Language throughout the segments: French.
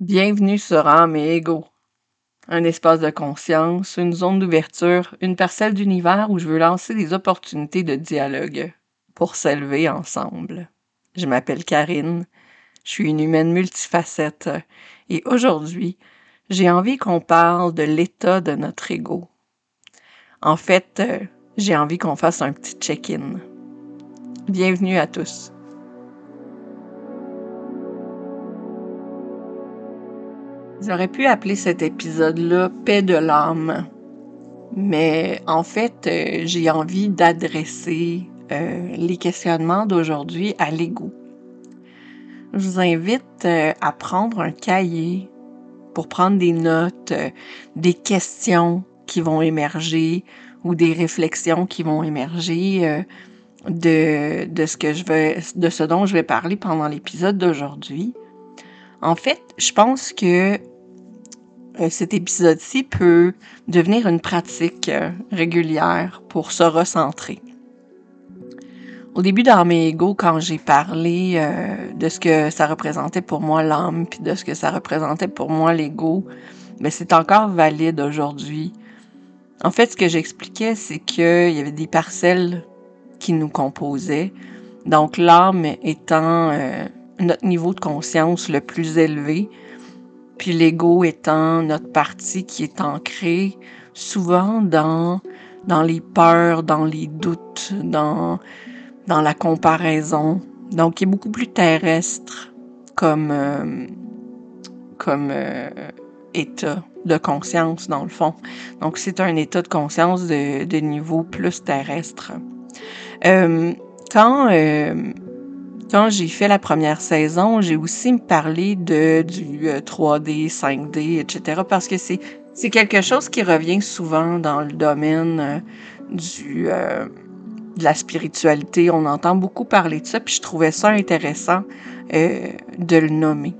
Bienvenue sur âme et. Un espace de conscience, une zone d'ouverture, une parcelle d'univers où je veux lancer des opportunités de dialogue pour s'élever ensemble. Je m'appelle Karine, je suis une humaine multifacette et aujourd'hui, j'ai envie qu'on parle de l'état de notre ego. En fait, j'ai envie qu'on fasse un petit check-in. Bienvenue à tous. J'aurais pu appeler cet épisode-là Paix de l'âme, mais en fait, euh, j'ai envie d'adresser euh, les questionnements d'aujourd'hui à l'ego. Je vous invite euh, à prendre un cahier pour prendre des notes, des questions qui vont émerger ou des réflexions qui vont émerger de, ce dont je vais parler pendant l'épisode d'aujourd'hui. En fait, je pense que euh, cet épisode-ci peut devenir une pratique euh, régulière pour se recentrer. Au début dans mes ego, quand j'ai parlé euh, de ce que ça représentait pour moi l'âme, puis de ce que ça représentait pour moi l'ego, mais ben, c'est encore valide aujourd'hui. En fait, ce que j'expliquais, c'est qu'il y avait des parcelles qui nous composaient. Donc l'âme étant notre niveau de conscience le plus élevé, puis l'ego étant notre partie qui est ancrée souvent dans, dans les peurs, dans les doutes, dans, dans la comparaison. Donc, qui est beaucoup plus terrestre comme, euh, comme euh, état de conscience, dans le fond. Donc, c'est un état de conscience de, de niveau plus terrestre. Euh, quand quand j'ai fait la première saison, j'ai aussi parlé de du 3D, 5D, etc. parce que c'est quelque chose qui revient souvent dans le domaine euh, euh, de la spiritualité. On entend beaucoup parler de ça, puis je trouvais ça intéressant euh, de le nommer.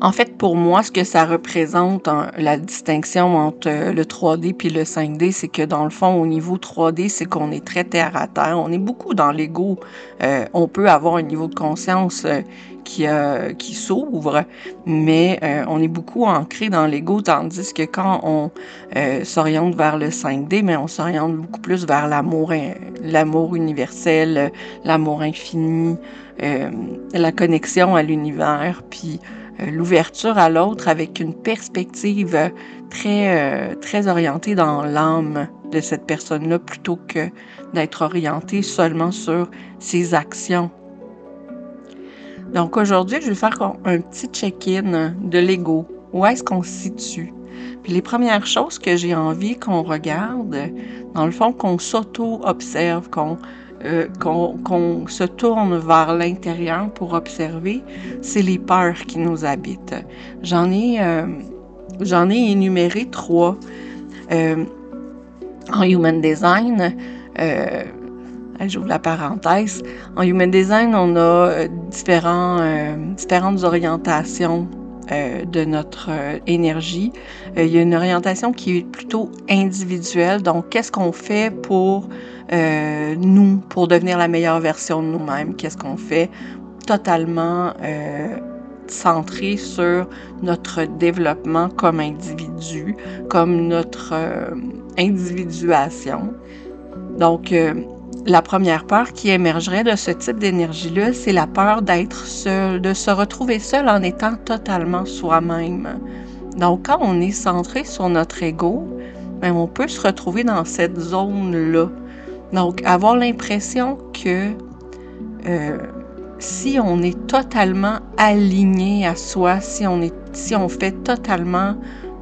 En fait, pour moi, ce que ça représente, la distinction entre euh, le 3D puis le 5D, c'est que dans le fond, au niveau 3D, c'est qu'on est très terre à terre. On est beaucoup dans l'ego. Euh, on peut avoir un niveau de conscience euh, qui, qui s'ouvre, mais on est beaucoup ancré dans l'ego, tandis que quand on s'oriente vers le 5D, mais on s'oriente beaucoup plus vers l'amour, l'amour universel, l'amour infini, la connexion à l'univers, puis euh, l'ouverture à l'autre avec une perspective très, euh, très orientée dans l'âme de cette personne-là plutôt que d'être orientée seulement sur ses actions. Donc aujourd'hui, je vais faire un petit check-in de l'ego. Où est-ce qu'on se situe? Puis les premières choses que j'ai envie qu'on regarde, dans le fond, qu'on s'auto-observe, qu'on euh, qu'on se tourne vers l'intérieur pour observer, c'est les peurs qui nous habitent. J'en ai, euh, ai énuméré trois. Euh, en Human Design, j'ouvre la parenthèse, en Human Design, on a différents, différentes orientations de notre énergie. il y a une orientation qui est plutôt individuelle. Donc, qu'est-ce qu'on fait pour euh, nous pour devenir la meilleure version de nous-mêmes? Qu'est-ce qu'on fait totalement euh, centré sur notre développement comme individu, comme notre euh, individuation? Donc, euh, la première peur qui émergerait de ce type d'énergie-là, c'est la peur d'être seul, de se retrouver seul en étant totalement soi-même. Donc, quand on est centré sur notre ego, ben, on peut se retrouver dans cette zone-là donc, avoir l'impression que euh, si on est totalement aligné à soi, si on fait totalement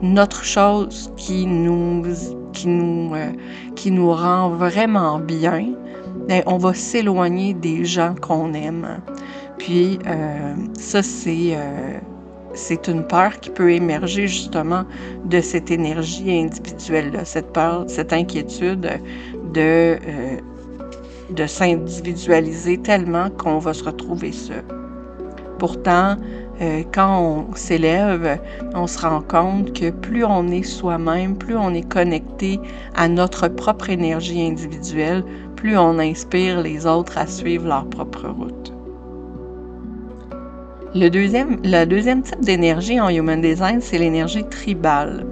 notre chose qui nous, qui nous, euh, qui nous rend vraiment bien, ben, on va s'éloigner des gens qu'on aime. Puis, euh, ça, c'est c'est une peur qui peut émerger justement de cette énergie individuelle-là, cette peur, cette inquiétude de, euh, de s'individualiser tellement qu'on va se retrouver seul. Pourtant, euh, quand on s'élève, on se rend compte que plus on est soi-même, plus on est connecté à notre propre énergie individuelle, plus on inspire les autres à suivre leur propre route. Le deuxième, le deuxième type d'énergie en Human Design, c'est l'énergie tribale.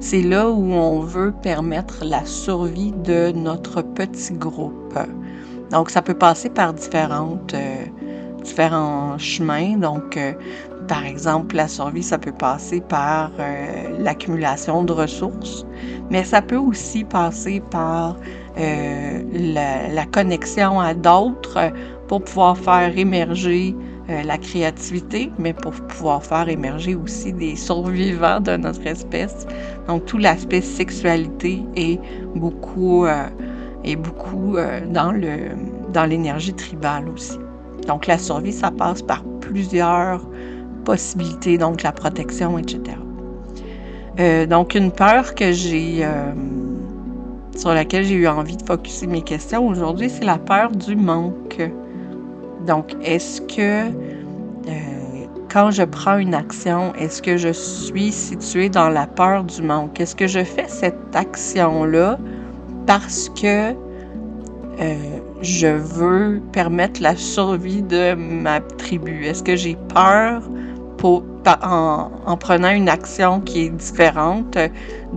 C'est là où on veut permettre la survie de notre petit groupe. Donc, ça peut passer par différentes, euh, différents chemins. Donc, euh, par exemple, la survie, ça peut passer par euh, l'accumulation de ressources, mais ça peut aussi passer par la, la, connexion à d'autres pour pouvoir faire émerger la créativité, mais pour pouvoir faire émerger aussi des survivants de notre espèce. Donc, tout l'aspect sexualité est beaucoup et beaucoup euh, dans le dans l'énergie tribale aussi. Donc la survie, ça passe par plusieurs donc la protection, etc. Euh, donc une peur que j'ai euh, sur laquelle j'ai eu envie de focuser mes questions aujourd'hui, c'est la peur du manque. Donc est-ce que quand je prends une action, est-ce que je suis située dans la peur du manque? Est-ce que je fais cette action-là parce que euh, je veux permettre la survie de ma tribu? Est-ce que j'ai peur en, prenant une action qui est différente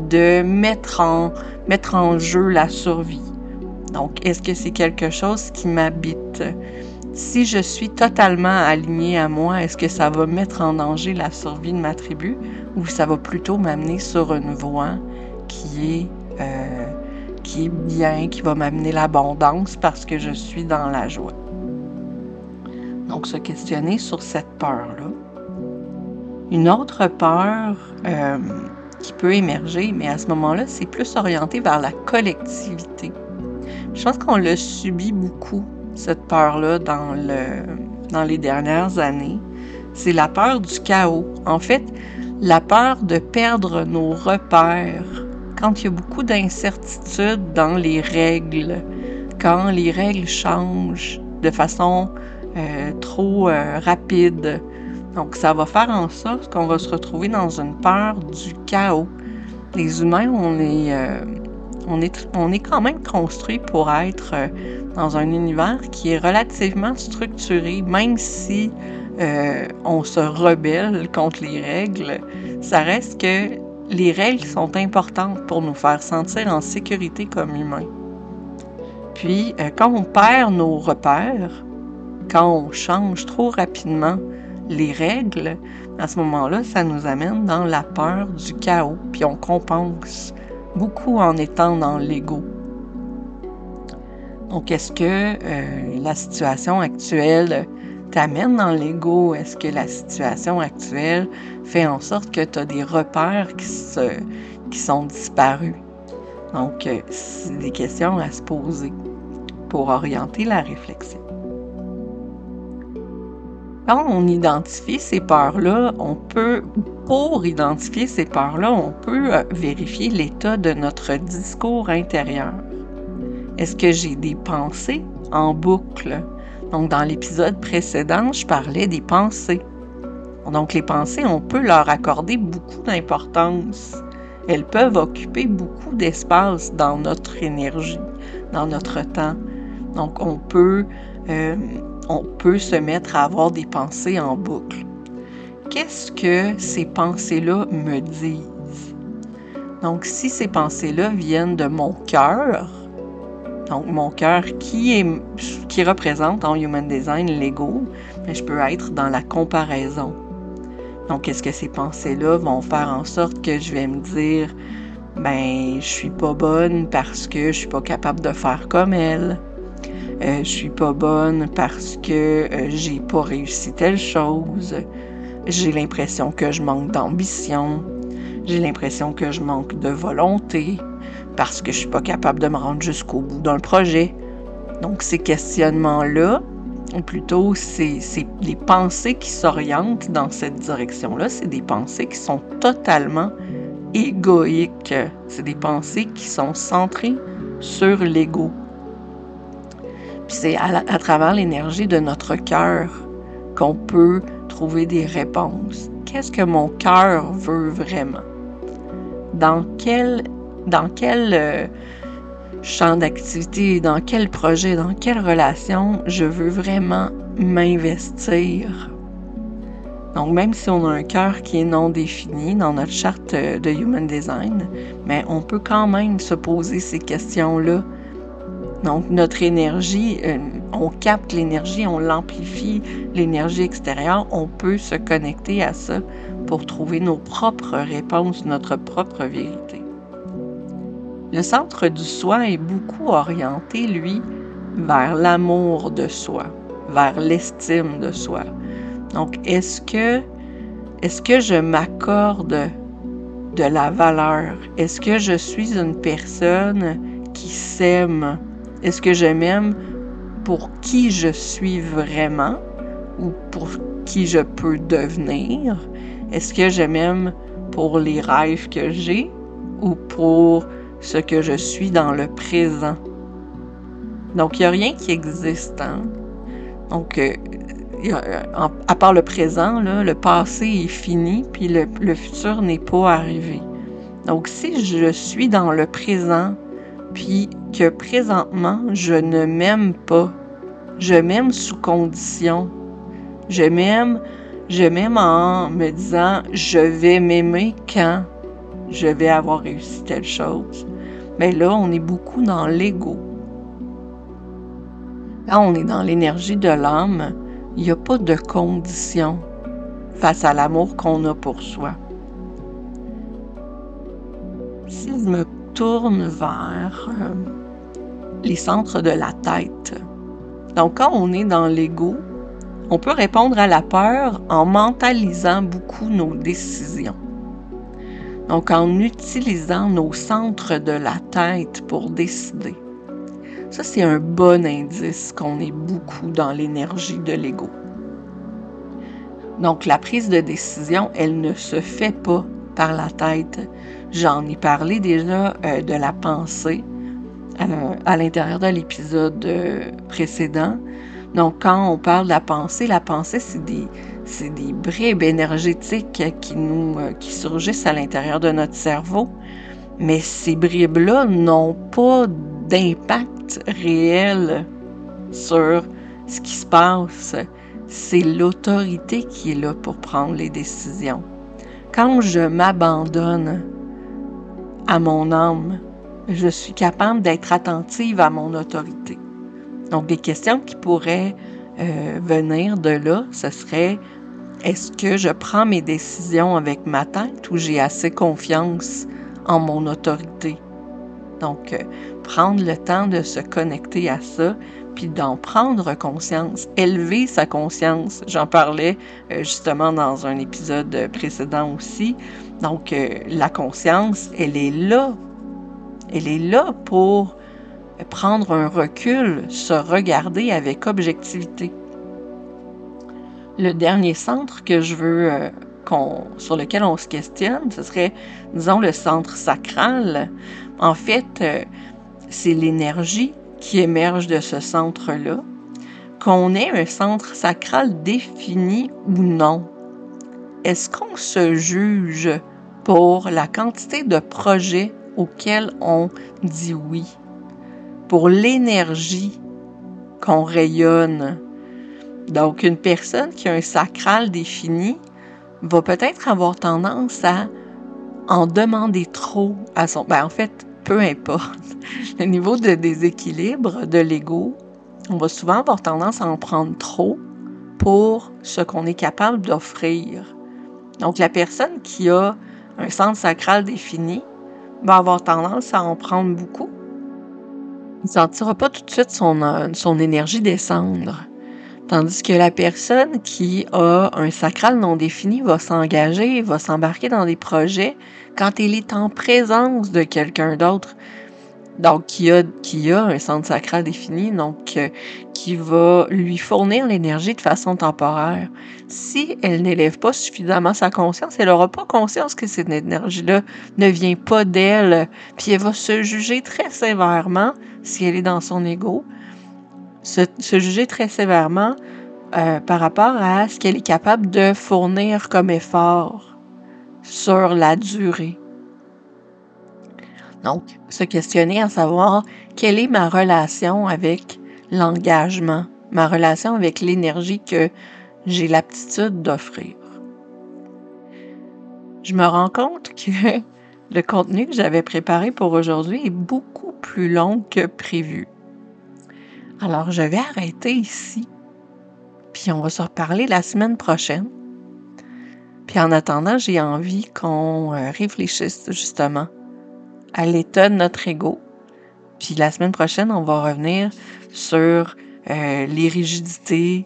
de mettre en, mettre en jeu la survie? Donc, est-ce que c'est quelque chose qui m'habite? Si je suis totalement alignée à moi, est-ce que ça va mettre en danger la survie de ma tribu ou ça va plutôt m'amener sur une voie qui est euh, qui est bien, qui va m'amener l'abondance parce que je suis dans la joie? Donc, se questionner sur cette peur-là. Une autre peur euh, qui peut émerger, mais à ce moment-là, c'est plus orienté vers la collectivité. Je pense qu'on l'a subi beaucoup, cette peur-là, dans, le, dans les dernières années. C'est la peur du chaos. En fait, la peur de perdre nos repères quand il y a beaucoup d'incertitudes dans les règles, quand les règles changent de façon euh, trop euh, rapide. Donc, ça va faire en sorte qu'on va se retrouver dans une peur du chaos. Les humains, on est, euh, on est, quand même construit pour être dans un univers qui est relativement structuré, même si on se rebelle contre les règles, ça reste que les règles sont importantes pour nous faire sentir en sécurité comme humains. Puis, euh, quand on perd nos repères, quand on change trop rapidement les règles, à ce moment-là, ça nous amène dans la peur du chaos, puis on compense beaucoup en étant dans l'ego. Donc, est-ce que euh, la situation actuelle t'amène dans l'ego? Est-ce que la situation actuelle fait en sorte que tu as des repères qui, qui sont disparus? Donc, euh, c'est des questions à se poser pour orienter la réflexion. Quand on identifie ces peurs-là, on peut, pour identifier ces peurs-là, on peut euh, vérifier l'état de notre discours intérieur. Est-ce que j'ai des pensées en boucle? Donc, dans l'épisode précédent, je parlais des pensées. Donc, les pensées, on peut leur accorder beaucoup d'importance. Elles peuvent occuper beaucoup d'espace dans notre énergie, dans notre temps. Donc, on peut, euh, on peut se mettre à avoir des pensées en boucle. Qu'est-ce que ces pensées-là me disent? Donc, si ces pensées-là viennent de mon cœur, donc, mon cœur qui, qui représente en Human Design l'ego, mais je peux être dans la comparaison. Donc, est-ce que ces pensées-là vont faire en sorte que je vais me dire, ben, je suis pas bonne parce que je suis pas capable de faire comme elle? Euh, je suis pas bonne parce que euh, j'ai pas réussi telle chose. J'ai l'impression que je manque d'ambition. J'ai l'impression que je manque de volonté parce que je suis pas capable de me rendre jusqu'au bout d'un projet. Donc ces questionnements-là, ou plutôt c'est les pensées qui s'orientent dans cette direction-là, c'est des pensées qui sont totalement égoïques. C'est des pensées qui sont centrées sur l'ego. C'est à, travers l'énergie de notre cœur qu'on peut trouver des réponses. Qu'est-ce que mon cœur veut vraiment? Dans quel dans quel euh, champ d'activité, dans quel projet, dans quelle relation je veux vraiment m'investir? Donc, même si on a un cœur qui est non défini dans notre charte de Human Design, mais on peut quand même se poser ces questions-là. Donc, notre énergie, euh, on capte l'énergie, on l'amplifie, l'énergie extérieure, on peut se connecter à ça pour trouver nos propres réponses, notre propre vérité. Le centre du soi est beaucoup orienté, lui, vers l'amour de soi, vers l'estime de soi. Donc, est-ce que, est-ce que je m'accorde de la valeur? Est-ce que je suis une personne qui s'aime? Est-ce que je m'aime pour qui je suis vraiment ou pour qui je peux devenir? Est-ce que je m'aime pour les rêves que j'ai ou pour ce que je suis dans le présent? Donc, il n'y a rien qui existe. Hein? Donc, euh, à part le présent, le passé est fini, puis le, le futur n'est pas arrivé. Donc, si je suis dans le présent, puis que présentement, je ne m'aime pas, je m'aime sous condition, je m'aime je m'aime en me disant je vais m'aimer quand je vais avoir réussi telle chose. Mais là, on est beaucoup dans l'ego. Là, on est dans l'énergie de l'âme. Il n'y a pas de condition face à l'amour qu'on a pour soi. Si je me tourne vers euh, les centres de la tête, donc quand on est dans l'ego, on peut répondre à la peur en mentalisant beaucoup nos décisions. Donc en utilisant nos centres de la tête pour décider. Ça, c'est un bon indice qu'on est beaucoup dans l'énergie de l'ego. Donc la prise de décision, elle ne se fait pas par la tête. J'en ai parlé déjà euh, de la pensée à l'intérieur de l'épisode euh, précédent. Donc, quand on parle de la pensée, la pensée, c'est des, des bribes énergétiques qui nous, euh, qui surgissent à l'intérieur de notre cerveau. Mais ces bribes-là n'ont pas d'impact réel sur ce qui se passe. C'est l'autorité qui est là pour prendre les décisions. Quand je m'abandonne à mon âme, je suis capable d'être attentive à mon autorité. Donc, des questions qui pourraient euh, venir de là, ce serait est-ce que je prends mes décisions avec ma tête ou j'ai assez confiance en mon autorité? Donc, euh, prendre le temps de se connecter à ça, puis d'en prendre conscience, élever sa conscience. J'en parlais euh, justement dans un épisode précédent aussi. Donc, la conscience, elle est là. Elle est là pour prendre un recul, se regarder avec objectivité. Le dernier centre que je veux euh, sur lequel on se questionne, ce serait, disons, le centre sacral. En fait, euh, c'est l'énergie qui émerge de ce centre-là. Qu'on ait un centre sacral défini ou non, est-ce qu'on se juge pour la quantité de projets auxquels on dit oui? pour l'énergie qu'on rayonne. Donc, une personne qui a un sacral défini va peut-être avoir tendance à en demander trop à son... Ben, en fait, peu importe. Le niveau de déséquilibre de l'ego, on va souvent avoir tendance à en prendre trop pour ce qu'on est capable d'offrir. Donc, la personne qui a un centre sacral défini va avoir tendance à en prendre beaucoup il ne sentira pas tout de suite son, euh, son énergie descendre. Tandis que la personne qui a un sacral non défini va s'engager, va s'embarquer dans des projets quand elle est en présence de quelqu'un d'autre. Donc, qui a, qui a un centre sacral défini, donc euh, qui va lui fournir l'énergie de façon temporaire. Si elle n'élève pas suffisamment sa conscience, elle n'aura pas conscience que cette énergie-là ne vient pas d'elle, puis elle va se juger très sévèrement si elle est dans son ego, se, juger très sévèrement euh, par rapport à ce qu'elle est capable de fournir comme effort sur la durée. Donc, se questionner à savoir quelle est ma relation avec l'engagement, ma relation avec l'énergie que j'ai l'aptitude d'offrir. je me rends compte que le contenu que j'avais préparé pour aujourd'hui est beaucoup plus long que prévu. Alors, je vais arrêter ici, puis on va se reparler la semaine prochaine. Puis en attendant, j'ai envie qu'on euh, réfléchisse justement à l'état de notre ego. Puis la semaine prochaine, on va revenir sur euh, les rigidités,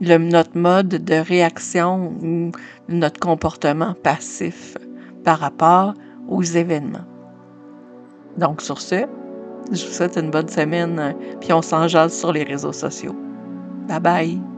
notre mode de réaction ou notre comportement passif par rapport aux événements. Donc sur ce, je vous souhaite une bonne semaine, puis on s'en sur les réseaux sociaux. Bye bye!